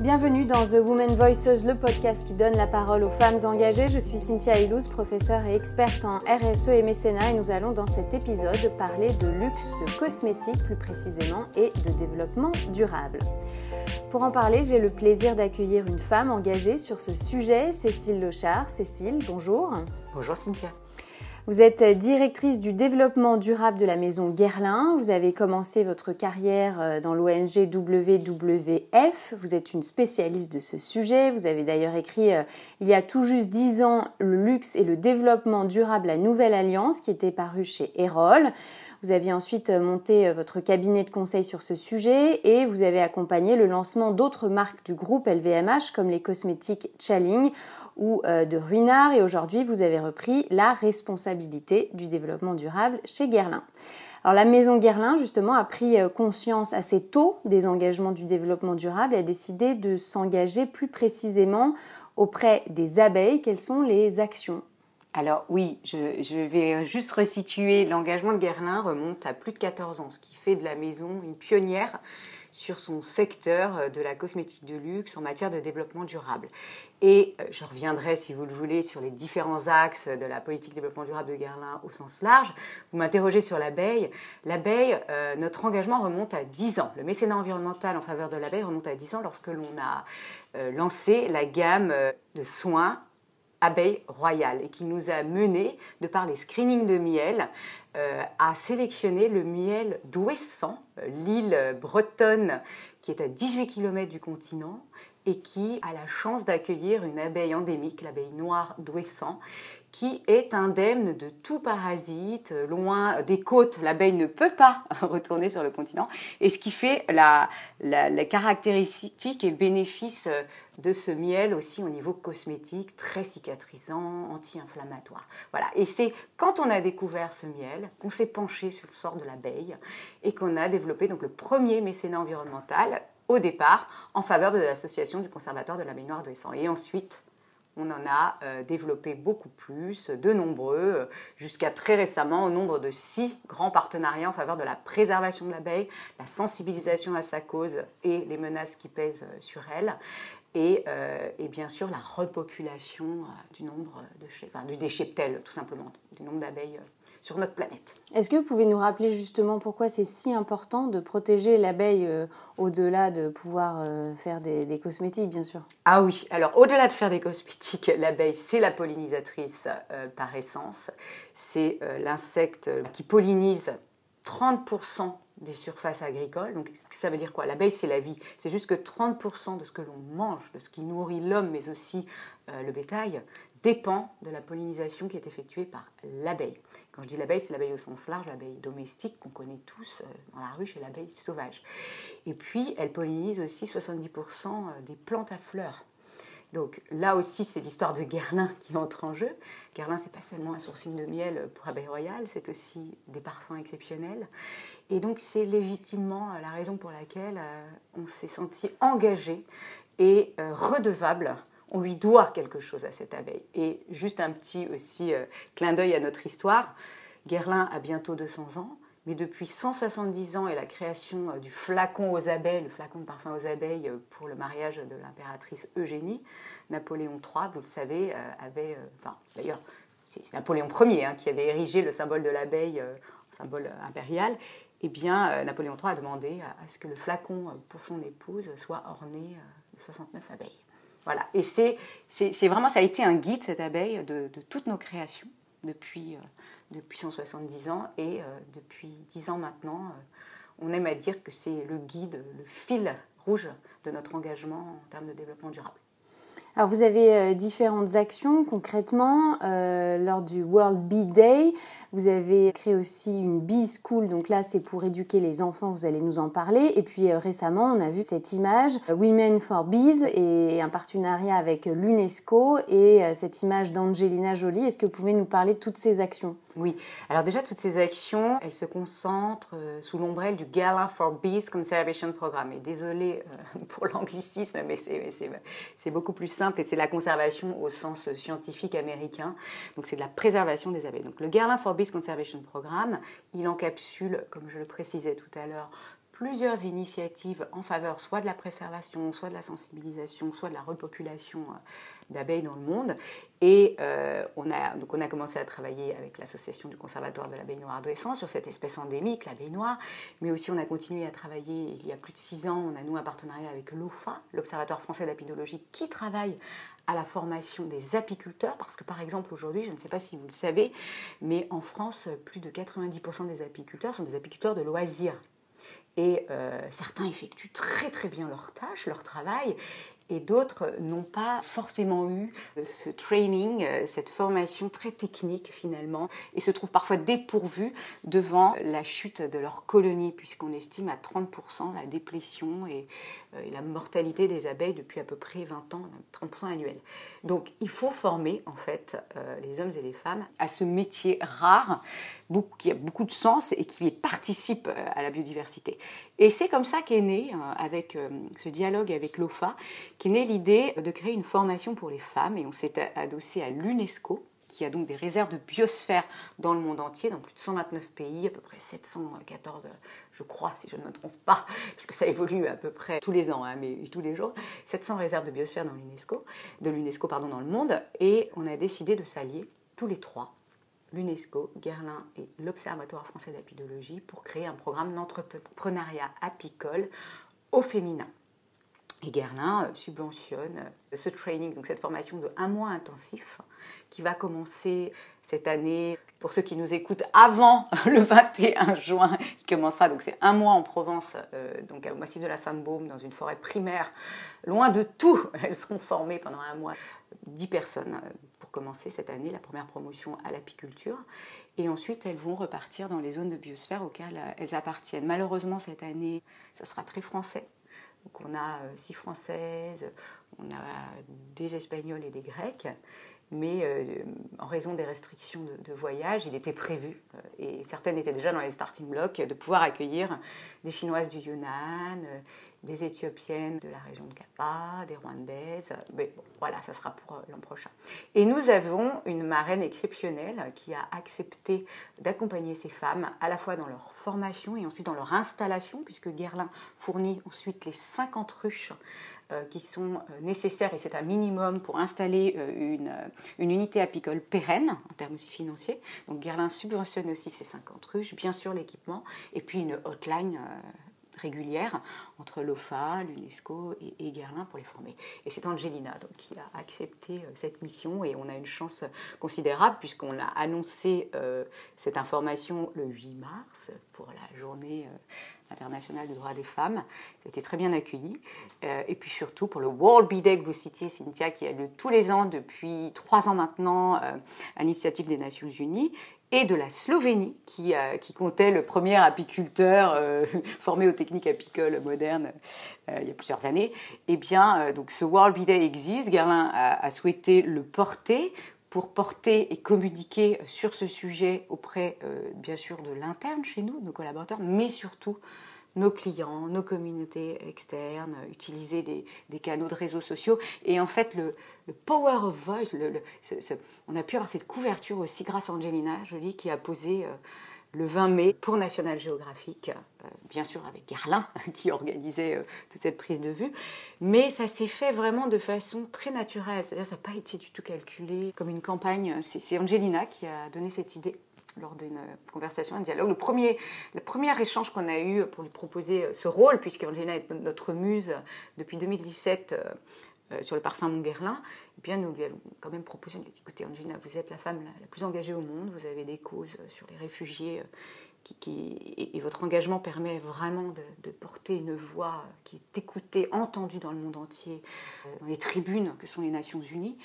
Bienvenue dans The Women Voices, le podcast qui donne la parole aux femmes engagées. Je suis Cynthia Ilouz, professeure et experte en RSE et mécénat et nous allons dans cet épisode parler de luxe, de cosmétiques plus précisément et de développement durable. Pour en parler, j'ai le plaisir d'accueillir une femme engagée sur ce sujet, Cécile Lochard. Cécile, bonjour. Bonjour Cynthia. Vous êtes directrice du développement durable de la maison Guerlain. Vous avez commencé votre carrière euh, dans l'ONG WWF. Vous êtes une spécialiste de ce sujet. Vous avez d'ailleurs écrit euh, il y a tout juste dix ans Le luxe et le développement durable, la nouvelle alliance, qui était paru chez Erol. Vous aviez ensuite euh, monté votre cabinet de conseil sur ce sujet et vous avez accompagné le lancement d'autres marques du groupe LVMH comme les cosmétiques Chaling ou euh, de Ruinard et aujourd'hui vous avez repris la responsabilité du développement durable chez Guerlain. Alors la maison Guerlain justement a pris euh, conscience assez tôt des engagements du développement durable et a décidé de s'engager plus précisément auprès des abeilles. Quelles sont les actions alors oui, je, vais juste resituer. L'engagement de Guerlain remonte à plus de 14 ans, ce qui fait de la maison une pionnière sur son secteur euh, de la cosmétique de luxe en matière de développement durable. Et euh, je reviendrai, si vous le voulez, sur les différents axes de la politique de développement durable de Guerlain au sens large. Vous m'interrogez sur l'abeille. L'abeille, euh, notre engagement remonte à 10 ans. Le mécénat environnemental en faveur de l'abeille remonte à 10 ans lorsque l'on a lancé la gamme de soins abeille royale et qui nous a mené, de par les screenings de miel, euh, à sélectionner le miel d'Ouessant, euh, l'île bretonne qui est à 18 km du continent et qui a la chance d'accueillir une abeille endémique, l'abeille noire d'Ouessant, qui est indemne de tout parasite, loin des côtes. L'abeille ne peut pas retourner sur le continent. Et ce qui fait la, la, la caractéristique et le bénéfice de ce miel aussi au niveau cosmétique, très cicatrisant, anti-inflammatoire. Voilà. Et c'est quand on a découvert ce miel qu'on s'est penché sur le sort de l'abeille et qu'on a développé donc le premier mécénat environnemental au départ en faveur de l'association du conservatoire de l'abeille noire de sang. Et ensuite, on en a euh, développé beaucoup plus, de nombreux, euh, jusqu'à très récemment au nombre de six grands partenariats en faveur de la préservation de l'abeille, la sensibilisation à sa cause et les menaces qui pèsent euh, sur elle, et, bien sûr la repopulation du nombre de enfin, du, des cheptels tout simplement, du nombre d'abeilles sur notre planète. Est-ce que vous pouvez nous rappeler justement pourquoi c'est si important de protéger l'abeille euh, au-delà de pouvoir euh, faire des, cosmétiques, bien sûr? Ah oui, alors au-delà de faire des cosmétiques, l'abeille, c'est la pollinisatrice euh, par essence. C'est l'insecte qui pollinise 30% des surfaces agricoles. Donc ça veut dire quoi? L'abeille, c'est la vie. C'est juste que 30% de ce que l'on mange, de ce qui nourrit l'homme, mais aussi le bétail, dépend de la pollinisation qui est effectuée par l'abeille. Quand je dis l'abeille, c'est l'abeille au sens large, l'abeille domestique qu'on connaît tous euh, dans la rue, c'est l'abeille sauvage. Et puis, elle pollinise aussi 70% euh, des plantes à fleurs. Donc là aussi, c'est l'histoire de Guerlain qui entre en jeu. Guerlain, c'est pas seulement un sourcing de miel pour abeille royale, c'est aussi des parfums exceptionnels. Et donc c'est légitimement la raison pour laquelle euh, on s'est senti engagé et redevable on lui doit quelque chose à cette abeille. Et juste un petit aussi euh, clin d'œil à notre histoire, Guerlain a bientôt 200 ans, mais depuis 170 ans et la création euh, du flacon aux abeilles, le flacon de parfum aux abeilles euh, pour le mariage de l'impératrice Eugénie, Napoléon III, vous le savez, avait, enfin d'ailleurs c'est Napoléon Ier hein, qui avait érigé le symbole de l'abeille en symbole impérial, eh bien Napoléon III a demandé à, ce que le flacon pour son épouse soit orné de 69 abeilles. Voilà. Et c'est, vraiment, ça a été un guide, cette abeille, de, toutes nos créations depuis, euh, depuis 170 ans. Et euh, depuis 10 ans maintenant, euh, on aime à dire que c'est le guide, le fil rouge de notre engagement en termes de développement durable. Alors vous avez euh, différentes actions concrètement euh, lors du World Bee Day. Vous avez créé aussi une Bee School, donc là c'est pour éduquer les enfants, vous allez nous en parler. Et puis euh, récemment on a vu cette image Women for Bees et un partenariat avec l'UNESCO et cette image d'Angelina Jolie. Est-ce que vous pouvez nous parler de toutes ces actions? Oui, alors déjà toutes ces actions, elles se concentrent sous l'ombrelle du Gala for Bees Conservation Programme. Et désolé pour l'anglicisme, mais c'est beaucoup plus simple et c'est la conservation au sens scientifique américain. Donc c'est de la préservation des abeilles. Donc le Gala for Bees Conservation Programme, il encapsule, comme je le précisais tout à l'heure, plusieurs initiatives en faveur soit de la préservation, soit de la sensibilisation, soit de la repopulation euh, d'abeilles dans le monde. Et euh, on, a, donc on a commencé à travailler avec l'association du Conservatoire de l'abeille noire d'Ouessant sur cette espèce endémique, l'abeille noire, mais aussi on a continué à travailler il y a plus de six ans, on a nous un partenariat avec l'OFA, l'Observatoire français d'apidologie, qui travaille à la formation des apiculteurs, parce que par exemple aujourd'hui, je ne sais pas si vous le savez, mais en France, plus de 90% des apiculteurs sont des apiculteurs de loisirs. Et euh, certains effectuent très très bien leur tâche, leur travail, et d'autres n'ont pas forcément eu euh, ce training, euh, cette formation très technique finalement, et se trouvent parfois dépourvus devant la chute de leur colonie, puisqu'on estime à 30% la déplétion et, la mortalité des abeilles depuis à peu près 20 ans, 30% annuel. Donc il faut former en fait les hommes et les femmes à ce métier rare qui a beaucoup de sens et qui participe euh, à la biodiversité. Et c'est comme ça qu'est né, euh, avec euh, ce dialogue avec l'OFA, qu'est née l'idée de créer une formation pour les femmes. Et on s'est adossé à l'UNESCO, qui a donc des réserves de biosphère dans le monde entier, dans plus de 129 pays, à peu près 714, je crois, si je ne me trompe pas, puisque ça évolue à peu près tous les ans, hein, mais tous les jours, 700 réserves de biosphère dans l'UNESCO, de l'UNESCO pardon, dans le monde, et on a décidé de s'allier tous les trois l'UNESCO, Guerlain et l'Observatoire français d'apidologie pour créer un programme d'entrepreneuriat apicole au féminin. Et Guerlain euh, subventionne euh, ce training, donc cette formation de un mois intensif qui va commencer cette année. Pour ceux qui nous écoutent avant le 21 juin, qui commencera, donc c'est un mois en Provence, euh, donc au massif de la Sainte-Baume, dans une forêt primaire, loin de tout. Elles seront formées pendant un mois, 10 personnes commencer cette année la première promotion à l'apiculture. Et ensuite, elles vont repartir dans les zones de biosphère auxquelles euh, elles appartiennent. Malheureusement, cette année, ça sera très français. Donc on a euh, six françaises, on a des espagnols et des grecs. Mais euh, en raison des restrictions de, voyage, il était prévu, et certaines étaient déjà dans les starting blocks, de pouvoir accueillir des Chinoises du Yunnan, des Éthiopiennes de la région de Kapa, des Rwandaises. Mais bon, voilà, ça sera pour euh, l'an prochain. Et nous avons une marraine exceptionnelle qui a accepté d'accompagner ces femmes à la fois dans leur formation et ensuite dans leur installation, puisque Guerlain fournit ensuite les 50 ruches euh, qui sont euh, nécessaires, et c'est un minimum pour installer une, unité apicole pérenne en termes aussi financiers. Donc Guerlain subventionne aussi ces 50 ruches, bien sûr l'équipement, et puis une hotline régulière entre l'OFA, l'UNESCO et, et, pour les former. Et c'est Angelina qui a accepté euh, cette mission et on a une chance considérable puisqu'on a annoncé euh, cette information le 8 mars pour la journée euh, internationale des droits des femmes. Ça a été très bien accueilli. et puis surtout pour le World Bee Day que vous citiez, Cynthia, qui a lieu tous les ans depuis trois ans maintenant à l'initiative des Nations Unies et de la Slovénie, qui, qui comptait le premier apiculteur euh, formé aux techniques apicoles modernes euh, il y a plusieurs années. Eh bien, euh, donc ce World Bee Day existe. Gerlin a, souhaité le porter pour porter et communiquer sur ce sujet auprès, bien sûr, de l'interne chez nous, nos collaborateurs, mais surtout nos clients, nos communautés externes, utiliser des, canaux de réseaux sociaux. Et en fait, le, power of voice, on a pu avoir cette couverture aussi grâce à Angelina Jolie qui a posé euh, le 20 mai pour National Geographic, euh, bien sûr avec Garlin qui organisait euh, toute cette prise de vue. Mais ça s'est fait vraiment de façon très naturelle, c'est-à-dire ça n'a pas été du tout calculé comme une campagne. C'est Angelina qui a donné cette idée lors d'une conversation, un dialogue. Le premier, le premier échange qu'on a eu pour lui proposer ce rôle, puisqu'Angelina est notre muse depuis 2017 euh, euh, sur le parfum Montguerlin, eh bien nous lui avons quand même proposé, lui dit, écoutez Angelina, vous êtes la femme la, plus engagée au monde, vous avez des causes sur les réfugiés, euh, et, votre engagement permet vraiment de, porter une voix qui est écoutée, entendue dans le monde entier, dans les tribunes que sont les Nations Unies.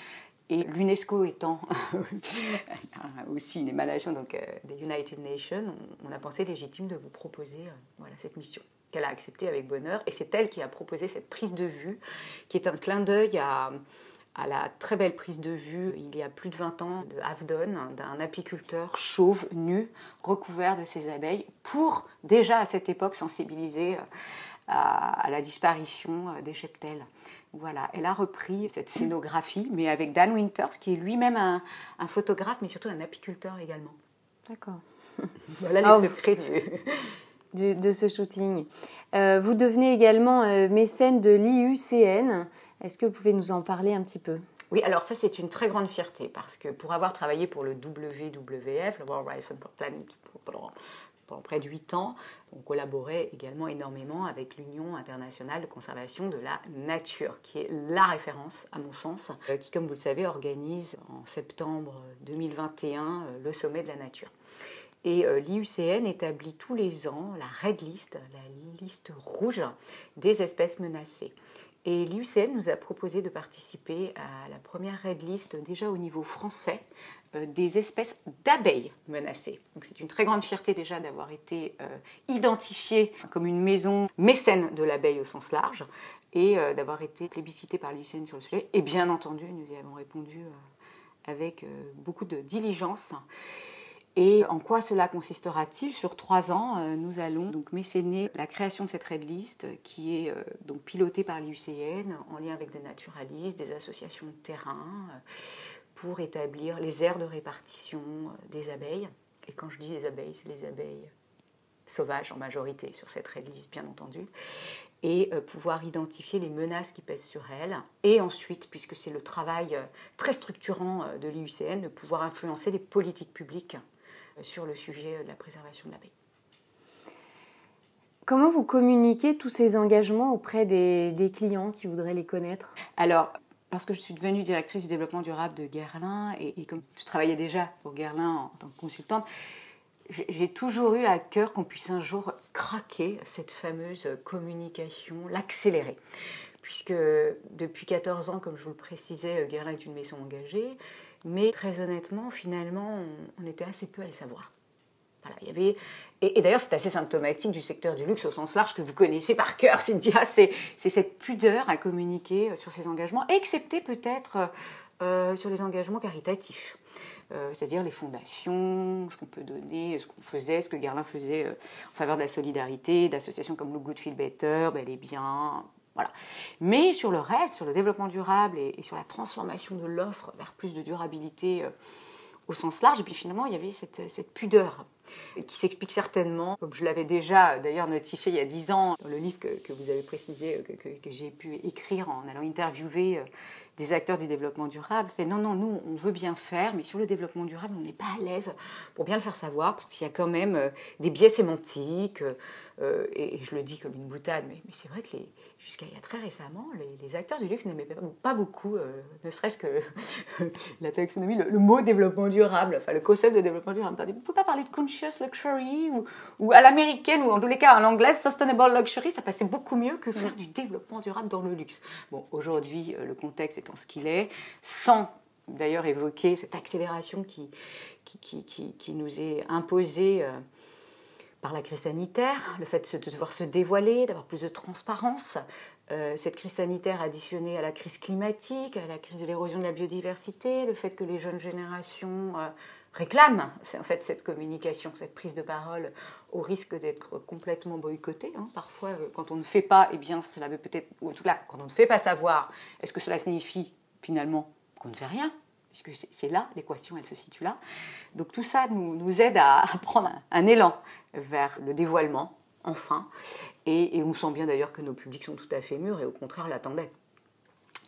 Et l'UNESCO étant aussi une émanation donc, euh, des United Nations, on, a pensé légitime de vous proposer euh, voilà, cette mission qu'elle a acceptée avec bonheur. Et c'est elle qui a proposé cette prise de vue, qui est un clin d'œil à, la très belle prise de vue il y a plus de 20 ans de Avdon, d'un apiculteur chauve, nu, recouvert de ses abeilles, pour déjà à cette époque sensibiliser euh, à, à la disparition des cheptels. Voilà, elle a repris cette scénographie, mais avec Dan Winters, qui est lui-même un, photographe, mais surtout un apiculteur également. D'accord. voilà les secrets du. de, ce shooting. vous devenez également mécène de l'IUCN. Est-ce que vous pouvez nous en parler un petit peu? Oui, alors ça c'est une très grande fierté parce que pour avoir travaillé pour le WWF, le World Wildlife Planet, près de 8 ans, on collaborait également énormément avec l'Union internationale de conservation de la nature, qui est la référence, à mon sens, euh, qui, comme vous le savez, organise en septembre 2021 euh, le sommet de la nature. Et euh, l'IUCN établit tous les ans la Red List, la liste rouge des espèces menacées. Et l'IUCN nous a proposé de participer à la première Red List déjà au niveau français des espèces d'abeilles menacées. Donc c'est une très grande fierté déjà d'avoir été euh, identifié comme une maison mécène de l'abeille au sens large et euh, d'avoir été plébiscité par l'IUCN sur le sujet. Et bien entendu, nous y avons répondu avec beaucoup de diligence. Et en quoi cela consistera-t-il? Sur trois ans, nous allons donc mécéner la création de cette red list qui est donc pilotée par l'IUCN en lien avec des naturalistes, des associations de terrain, pour établir les aires de répartition euh, des abeilles. Et quand je dis les abeilles, c'est les abeilles sauvages en majorité sur cette réglisse, bien entendu. Et euh, pouvoir identifier les menaces qui pèsent sur elles. Et ensuite, puisque c'est le travail euh, très structurant de l'IUCN, de pouvoir influencer les politiques publiques sur le sujet de la préservation de l'abeille. Comment vous communiquez tous ces engagements auprès des, des clients qui voudraient les connaître? Alors, lorsque je suis devenue directrice du développement durable de Guerlain, et, comme je travaillais déjà pour Guerlain en, tant que consultante, j'ai toujours eu à cœur qu'on puisse un jour craquer cette fameuse communication, l'accélérer. Puisque depuis 14 ans, comme je vous le précisais, Guerlain est une maison engagée, mais très honnêtement, finalement, on était assez peu à le savoir. Il y avait et, d'ailleurs, c'est assez symptomatique du secteur du luxe au sens large que vous connaissez par cœur, Cynthia. C'est cette pudeur à communiquer euh, sur ses engagements, excepté peut-être euh, euh, sur les engagements caritatifs. c'est-à-dire les fondations, ce qu'on peut donner, ce qu'on faisait, ce que Guerlain faisait en faveur de la solidarité, d'associations comme Look Good Feel Better, bel et bien, voilà. Mais sur le reste, sur le développement durable et sur la transformation de l'offre vers plus de durabilité au sens large, et puis finalement, il y avait cette, cette pudeur qui s'explique certainement, comme je l'avais déjà d'ailleurs notifié il y a dix ans dans le livre que, vous avez précisé, que, que j'ai pu écrire en allant interviewer euh, des acteurs du développement durable, c'est non, non, nous, on veut bien faire, mais sur le développement durable, on n'est pas à l'aise pour bien le faire savoir, parce qu'il y a quand même euh, des biais sémantiques, euh, et, je le dis comme une boutade, mais, mais c'est vrai que jusqu'à il y a très récemment, les, acteurs du luxe n'aimaient pas, beaucoup, euh, ne serait-ce que la taxonomie, le, mot développement durable, enfin le concept de développement durable. On ne peut pas parler de conscious luxury ou, ou à l'américaine, ou en tous les cas en anglais, sustainable luxury, ça passait beaucoup mieux que faire du développement durable dans le luxe. Bon, aujourd'hui, euh, le contexte étant ce qu'il est, sans d'ailleurs évoquer cette accélération qui, qui, qui, qui nous est imposée par la crise sanitaire, le fait de devoir se dévoiler, d'avoir plus de transparence, euh, cette crise sanitaire additionnée à la crise climatique, à la crise de l'érosion de la biodiversité, le fait que les jeunes générations euh, réclament en fait cette communication, cette prise de parole au risque d'être complètement boycottée. Hein. Parfois, euh, quand on ne fait pas, eh bien, cela veut peut-être, ou en tout cas, quand on ne fait pas savoir, est-ce que cela signifie finalement qu'on ne fait rien? Puisque c'est là, l'équation, elle se situe là. Donc tout ça nous, nous aide à, prendre un, élan vers le dévoilement, enfin, et, on sent bien d'ailleurs que nos publics sont tout à fait mûrs et au contraire l'attendaient.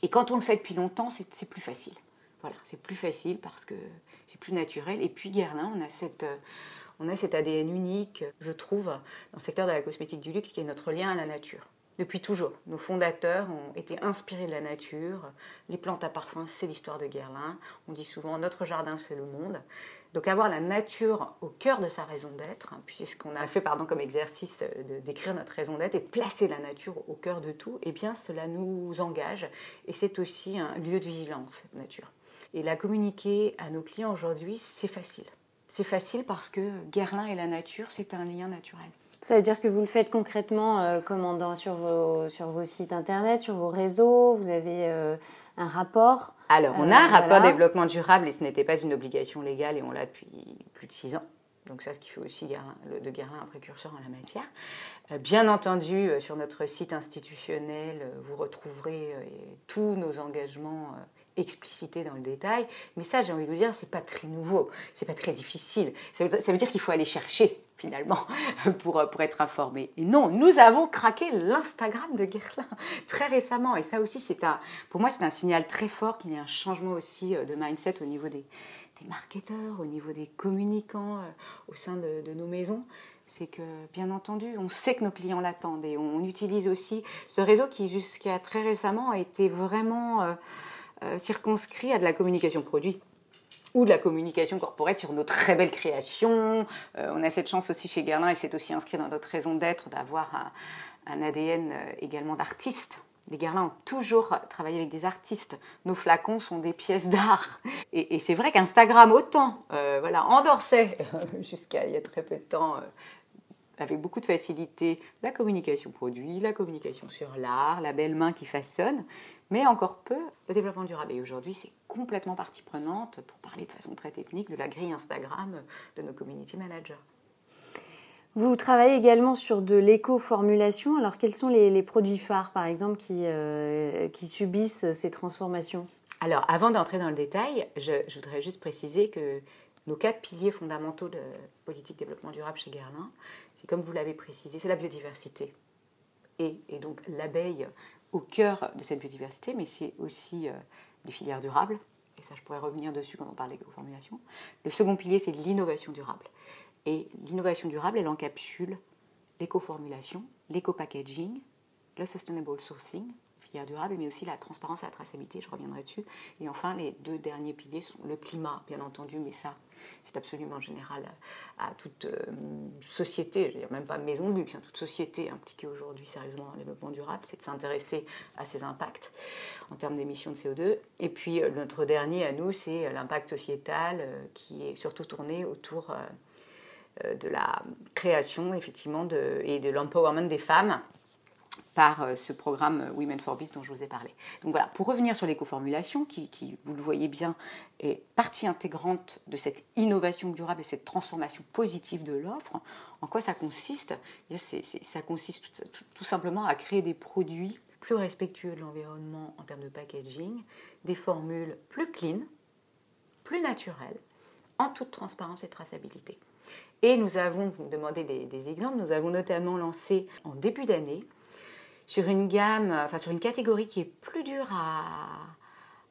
Et quand on le fait depuis longtemps, c'est plus facile. Voilà, c'est plus facile parce que c'est plus naturel. Et puis Guerlain, on a cette... On a cet ADN unique, je trouve, dans le secteur de la cosmétique du luxe, qui est notre lien à la nature. Depuis toujours, nos fondateurs ont été inspirés de la nature. Les plantes à parfum, c'est l'histoire de Guerlain. On dit souvent notre jardin, c'est le monde. Donc avoir la nature au cœur de sa raison d'être, hein, puisqu'on a fait pardon, comme exercice d'écrire notre raison d'être et de placer la nature au cœur de tout, eh bien cela nous engage et c'est aussi un lieu de vigilance, cette nature. Et la communiquer à nos clients aujourd'hui, c'est facile. C'est facile parce que Guerlain et la nature, c'est un lien naturel. Ça veut dire que vous le faites concrètement euh, commandant sur vos, sur vos sites internet, sur vos réseaux, vous avez euh, un rapport Alors, on a un euh, rapport développement durable et ce n'était pas une obligation légale et on l'a depuis plus de six ans. Donc ça, ce qui fait aussi de Guérin un précurseur en la matière. Bien entendu, sur notre site institutionnel, vous retrouverez tous nos engagements explicité dans le détail. Mais ça, j'ai envie de vous dire, c'est pas très nouveau, c'est pas très difficile. Ça veut, dire qu'il faut aller chercher finalement pour, pour être informé. Et non, nous avons craqué l'Instagram de Guerlain très récemment. Et ça aussi, c'est un, pour moi, c'est un signal très fort qu'il y ait un changement aussi euh, de mindset au niveau des, des marketeurs, au niveau des communicants euh, au sein de, nos maisons c'est que, bien entendu, on sait que nos clients l'attendent et on utilise aussi ce réseau qui, jusqu'à très récemment, a été vraiment euh, euh, circonscrit à de la communication produit ou de la communication corporate sur nos très belles créations. Euh, on a cette chance aussi chez Guerlain, et c'est aussi inscrit dans notre raison d'être, d'avoir un, ADN également d'artiste. Les Guerlain ont toujours travaillé avec des artistes. Nos flacons sont des pièces d'art. Et, c'est vrai qu'Instagram, autant, voilà, endorsait jusqu'à il y a très peu de temps avec beaucoup de facilité la communication produit, la communication sur l'art, la belle main qui façonne, mais encore peu le développement durable. Et aujourd'hui, c'est complètement partie prenante, pour parler de façon très technique, de la grille Instagram de nos community managers. Vous travaillez également sur de l'éco-formulation. Alors, quels sont les, produits phares, par exemple, qui, euh, qui subissent ces transformations? Alors, avant d'entrer dans le détail, je, je, voudrais juste préciser que nos quatre piliers fondamentaux de politique développement durable chez Guerlain, c'est comme vous l'avez précisé, c'est la biodiversité. Et, donc l'abeille au cœur de cette biodiversité, mais c'est aussi euh, des filières durables. Et ça, je pourrais revenir dessus quand on parle d'éco-formulation. Le second pilier, c'est l'innovation durable. Et l'innovation durable, elle encapsule l'éco-formulation, l'éco-packaging, le sustainable sourcing, filière durable, mais aussi la transparence et la traçabilité, je reviendrai dessus. Et enfin, les deux derniers piliers sont le climat, bien entendu, mais ça, c'est absolument général à, toute euh, société, je même pas maison de luxe, hein, toute société impliquée aujourd'hui sérieusement dans le développement durable, c'est de s'intéresser à ses impacts en termes d'émissions de CO2. Et puis euh, notre dernier à nous, c'est euh, l'impact sociétal qui est surtout tourné autour de la création effectivement et de l'empowerment des femmes par euh, ce programme Women for Peace dont je vous ai parlé. Donc voilà, pour revenir sur l'éco-formulation, qui, vous le voyez bien, est partie intégrante de cette innovation durable et cette transformation positive de l'offre, en quoi ça consiste? Eh Ça consiste tout, simplement à créer des produits plus respectueux de l'environnement en termes de packaging, des formules plus clean, plus naturelles, en toute transparence et traçabilité. Et nous avons, vous me demandez des exemples, nous avons notamment lancé en début d'année sur une gamme, enfin sur une catégorie qui est plus dure à,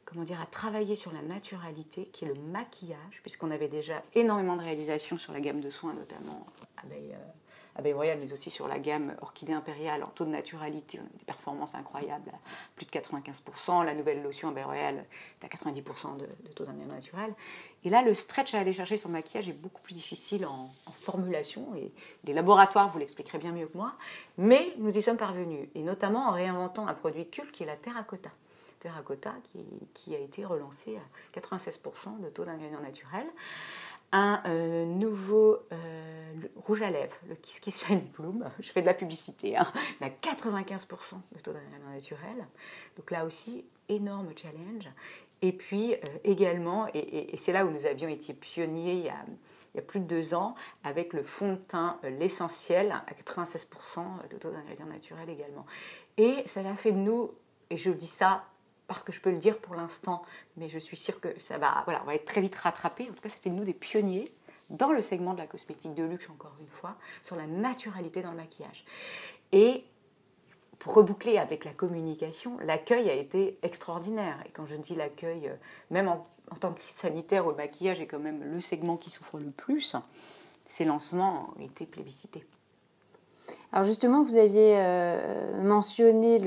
comment dire, à travailler sur la naturalité, qui est le maquillage, puisqu'on avait déjà énormément de réalisations sur la gamme de soins, notamment abeille, euh, abeille royale, mais aussi sur la gamme orchidée impériale en taux de naturalité. Des performances incroyables, plus de 95%. La nouvelle lotion abeille royale est à 90% de, taux d'ingrédients naturel. Et là, le stretch à aller chercher sur maquillage est beaucoup plus difficile en, formulation. Et les laboratoires vous l'expliqueraient bien mieux que moi. Mais nous y sommes parvenus. Et notamment en réinventant un produit culte qui est la terracotta terracotta qui, a été relancé à 96% de taux d'ingrédients naturels un euh, nouveau euh, rouge à lèvres, le Kiss Kiss Shine Bloom. Je fais de la publicité, mais à 95% de taux d'ingrédients naturel. Donc là aussi, énorme challenge. Et puis euh, également, et, c'est là où nous avions été pionniers il y, a, il y a, plus de deux ans, avec le fond de teint L'Essentiel à 96% de taux d'ingrédients naturels également. Et ça a fait de nous, et je dis ça parce que je peux le dire pour l'instant, mais je suis sûre que ça va, voilà, on va être très vite rattrapé. En tout cas, ça fait de nous des pionniers dans le segment de la cosmétique de luxe, encore une fois, sur la naturalité dans le maquillage. Et pour reboucler avec la communication, l'accueil a été extraordinaire. Et quand je dis l'accueil, euh, même en, en, tant que crise sanitaire où le maquillage est quand même le segment qui souffre le plus, ces lancements ont été plébiscités. Alors justement, vous aviez euh, mentionné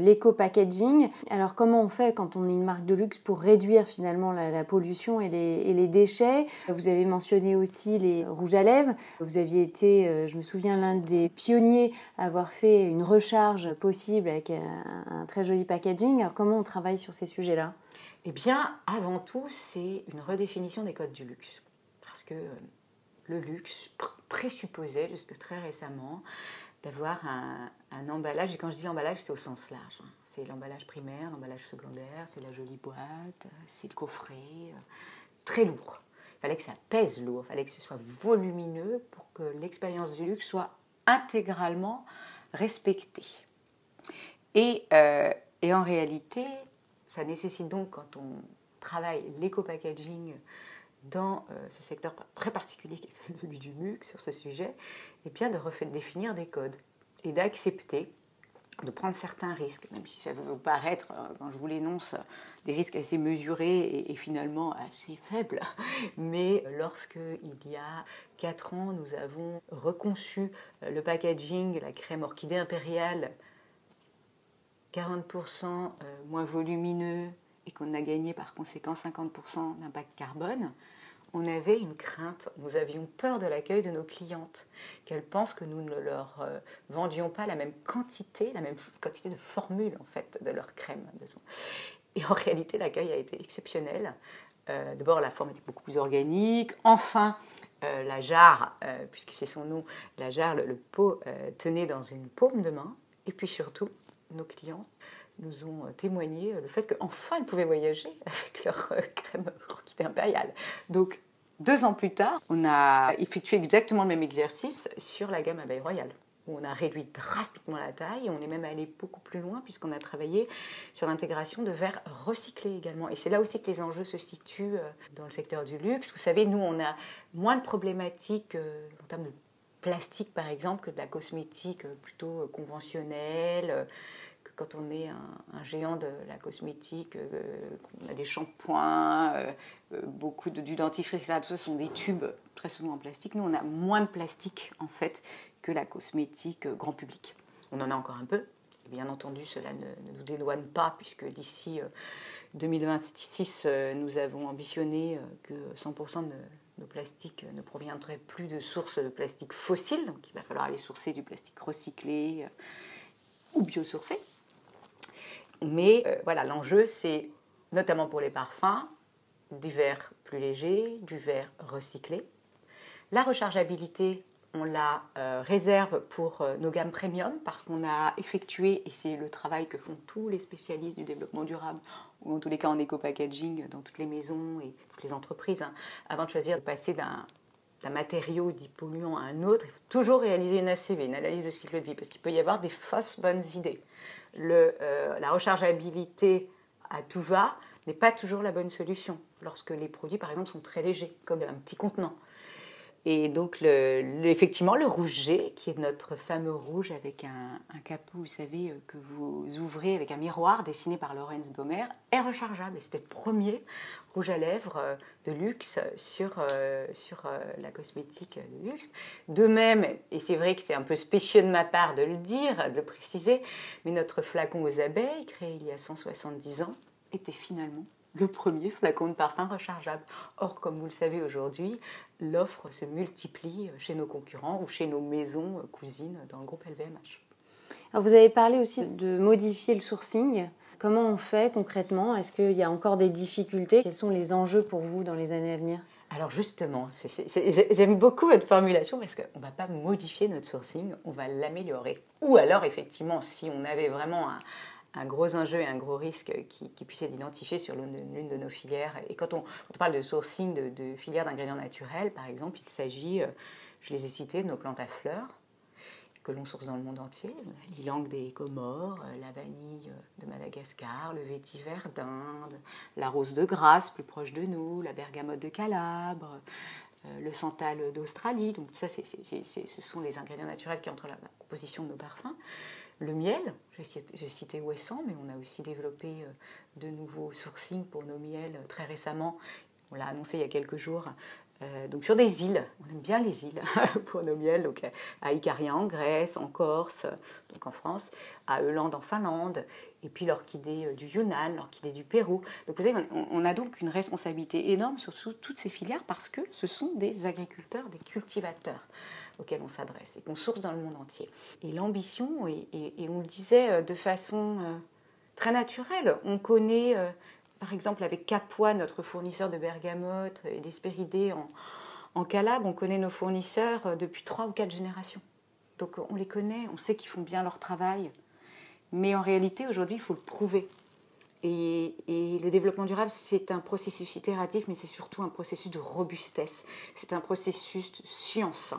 l'éco-packaging. Alors comment on fait quand on est une marque de luxe pour réduire finalement la, pollution et les, déchets? Vous avez mentionné aussi les rouges à lèvres. Vous aviez été, euh, je me souviens, l'un des pionniers à avoir fait une recharge possible avec un, très joli packaging. Alors comment on travaille sur ces sujets-là? Eh bien, avant tout, c'est une redéfinition des codes du luxe. Parce que le luxe présupposait, jusque très récemment, d'avoir un, emballage. Et quand je dis emballage, c'est au sens large. Hein. C'est l'emballage primaire, l'emballage secondaire, c'est la jolie boîte, c'est le coffret. Euh, très lourd. Il fallait que ça pèse lourd, il fallait que ce soit volumineux pour que l'expérience du luxe soit intégralement respectée. Et, euh, et en réalité, Ça nécessite donc, quand on travaille l'éco-packaging dans euh, ce secteur très particulier qui est celui du MUC sur ce sujet, eh bien de définir des codes et d'accepter de prendre certains risques, même si ça peut paraître, euh, quand je vous l'énonce, des risques assez mesurés et, finalement assez faibles. Mais lorsqu'il y a 4 ans, nous avons reconçu euh, le packaging, la crème orchidée impériale, 40% moins volumineux et qu'on a gagné par conséquent 50% d'impact carbone, on avait une crainte, nous avions peur de l'accueil de nos clientes, qu'elles pensent que nous ne leur euh, vendions pas la même quantité, la même quantité de formules en fait de leur crème. Et en réalité, l'accueil a été exceptionnel. Euh, d'abord, la forme était beaucoup plus organique. Enfin, euh, la jarre, puisque c'est son nom, la jarre, le pot tenait dans une paume de main. Et puis surtout, nos clients nous ont euh, témoigné euh, le fait qu'enfin ils pouvaient voyager avec leur euh, crème orchidée impériale. Donc, deux ans plus tard, on a effectué exactement le même exercice sur la gamme Abeille Royale. Où on a réduit drastiquement la taille on est même allé beaucoup plus loin puisqu'on a travaillé sur l'intégration de verres recyclés également. Et c'est là aussi que les enjeux se situent dans le secteur du luxe. Vous savez, nous, on a moins de problématiques en termes de plastique, par exemple, que de la cosmétique plutôt conventionnelle quand on est un, géant de la cosmétique, euh, on a des shampoings, euh, euh, beaucoup de, du dentifrice, tout ça sont des tubes très souvent en plastique. Nous, on a moins de plastique en fait que la cosmétique grand public. On en a encore un peu. Bien entendu, cela ne, nous dédouane pas puisque d'ici 2026, nous avons ambitionné que 100% de nos plastiques ne proviendraient plus de sources de plastique fossiles. Donc, il va falloir aller sourcer du plastique recyclé ou biosourcé. Mais euh, voilà, l'enjeu, c'est notamment pour les parfums, du verre plus léger, du verre recyclé. La rechargeabilité, on la euh, réserve pour euh, nos gammes premium parce qu'on a effectué, et c'est le travail que font tous les spécialistes du développement durable, ou en tous les cas en éco-packaging dans toutes les maisons et toutes les entreprises, hein, avant de choisir de passer d'un matériau dit polluant à un autre, il faut toujours réaliser une ACV, une analyse de cycle de vie, parce qu'il peut y avoir des fausses bonnes idées euh, la rechargeabilité à tout va n'est pas toujours la bonne solution lorsque les produits, par exemple, sont très légers, comme un petit contenant. Et donc, effectivement, le rouge G, qui est notre fameux rouge avec un, capot, vous savez, euh, que vous ouvrez avec un miroir dessiné par Lorenz Baumer, est rechargeable. Et c'était le premier rouge à lèvres euh, de luxe sur, euh, sur la cosmétique de luxe. De même, et c'est vrai que c'est un peu spécieux de ma part de le dire, de le préciser, mais notre flacon aux abeilles, créé il y a 170 ans, était finalement le premier flacon de parfum rechargeable. Or, comme vous le savez aujourd'hui, l'offre se multiplie chez nos concurrents ou chez nos maisons cousines dans le groupe LVMH. Alors vous avez parlé aussi de modifier le sourcing. Comment on fait concrètement? Est-ce qu'il y a encore des difficultés? Quels sont les enjeux pour vous dans les années à venir? Alors justement, j'aime beaucoup votre formulation parce qu'on ne va pas modifier notre sourcing, on va l'améliorer. Ou alors effectivement, si on avait vraiment un, gros enjeu et un gros risque qui, puisse être identifié sur l'une de nos filières. Et quand on, parle de sourcing de, filières d'ingrédients naturels, par exemple, il s'agit, euh, je les ai cités, de nos plantes à fleurs que l'on source dans le monde entier, l'ilang des Comores, euh, la vanille euh, de Madagascar, le vétiver d'Inde, la rose de Grasse plus proche de nous, la bergamote de Calabre, le santal d'Australie. Donc ça, ce sont les ingrédients naturels qui entrent dans la composition de nos parfums. Le miel, j'ai cité Ouessant, mais on a aussi développé euh, de nouveaux sourcings pour nos miels euh, très récemment. On l'a annoncé il y a quelques jours. Euh, donc sur des îles, on aime bien les îles pour nos miels, donc à Icaria en Grèce, en Corse, donc en France, à Euland en Finlande, et puis l'orchidée du Yunnan, l'orchidée du Pérou. Donc vous savez, on, a donc une responsabilité énorme sur toutes ces filières parce que ce sont des agriculteurs, des cultivateurs auxquels on s'adresse et qu'on source dans le monde entier. Et l'ambition, et, on le disait euh, de façon euh, très naturelle, on connaît, euh, par exemple avec Capua, notre fournisseur de bergamote et d'espéridés en, Calabre, on connaît nos fournisseurs depuis trois ou quatre générations. Donc on les connaît, on sait qu'ils font bien leur travail. Mais en réalité, aujourd'hui, il faut le prouver. Et, le développement durable, c'est un processus itératif, mais c'est surtout un processus de robustesse. C'est un processus de science.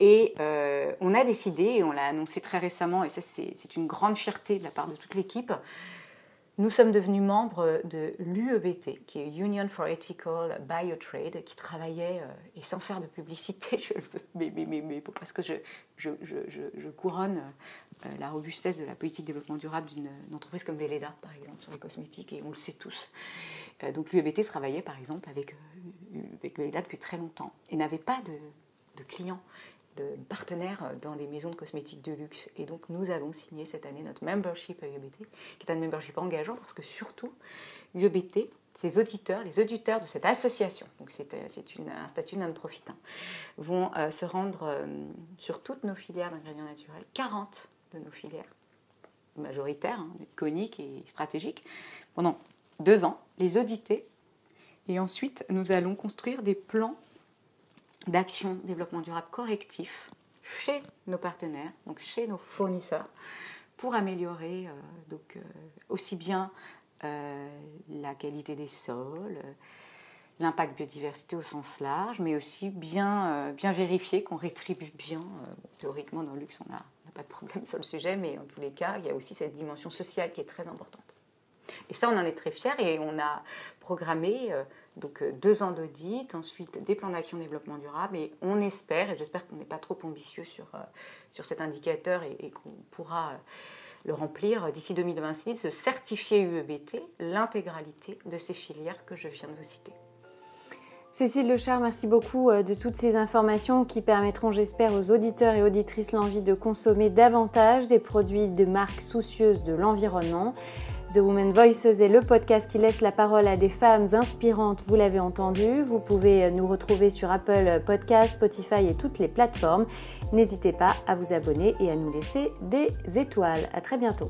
Et euh, on a décidé, et on l'a annoncé très récemment, et ça c'est une grande fierté de la part de toute l'équipe, nous sommes devenus membres de l'UEBT, qui est Union for Ethical Biotrade, qui travaillait, euh, et sans faire de publicité, je, mais, mais, mais, parce que je, couronne euh, la robustesse de la politique de développement durable d'une entreprise comme Veleda, par exemple, sur les cosmétiques, et on le sait tous. Euh, donc l'UEBT travaillait, par exemple, avec, avec Veleda depuis très longtemps, et n'avait pas de clients de partenaires dans les maisons de cosmétiques de luxe. Et donc nous avons signé cette année notre membership à UEBT, qui est un membership engageant parce que surtout, UEBT, ces auditeurs, les auditeurs de cette association, donc c'est euh, un statut non-profit, hein, vont euh, se rendre euh, sur toutes nos filières d'ingrédients naturels, 40 de nos filières majoritaires, hein, iconiques et stratégiques, pendant deux ans, les auditer. Et ensuite, nous allons construire des plans d'action développement durable correctif chez nos partenaires, donc chez nos fournisseurs, pour améliorer euh, donc, euh, aussi bien euh, la qualité des sols, l'impact biodiversité au sens large, mais aussi bien, bien vérifier qu'on rétribue bien. théoriquement, dans le luxe, on n'a pas de problème sur le sujet, mais en tous les cas, il y a aussi cette dimension sociale qui est très importante. Et ça, on en est très fiers et on a programmé donc euh, deux ans d'audit, ensuite des plans d'action développement durable et on espère, et j'espère qu'on n'est pas trop ambitieux sur, euh, cet indicateur et, qu'on pourra euh, le remplir d'ici 2026, de certifier UEBT l'intégralité de ces filières que je viens de vous citer. Cécile Lechard, merci beaucoup de toutes ces informations qui permettront, j'espère, aux auditeurs et auditrices l'envie de consommer davantage des produits de marques soucieuses de l'environnement. The Women Voices est le podcast qui laisse la parole à des femmes inspirantes, vous l'avez entendu. Vous pouvez nous retrouver sur Apple Podcasts, Spotify et toutes les plateformes. N'hésitez pas à vous abonner et à nous laisser des étoiles. À très bientôt.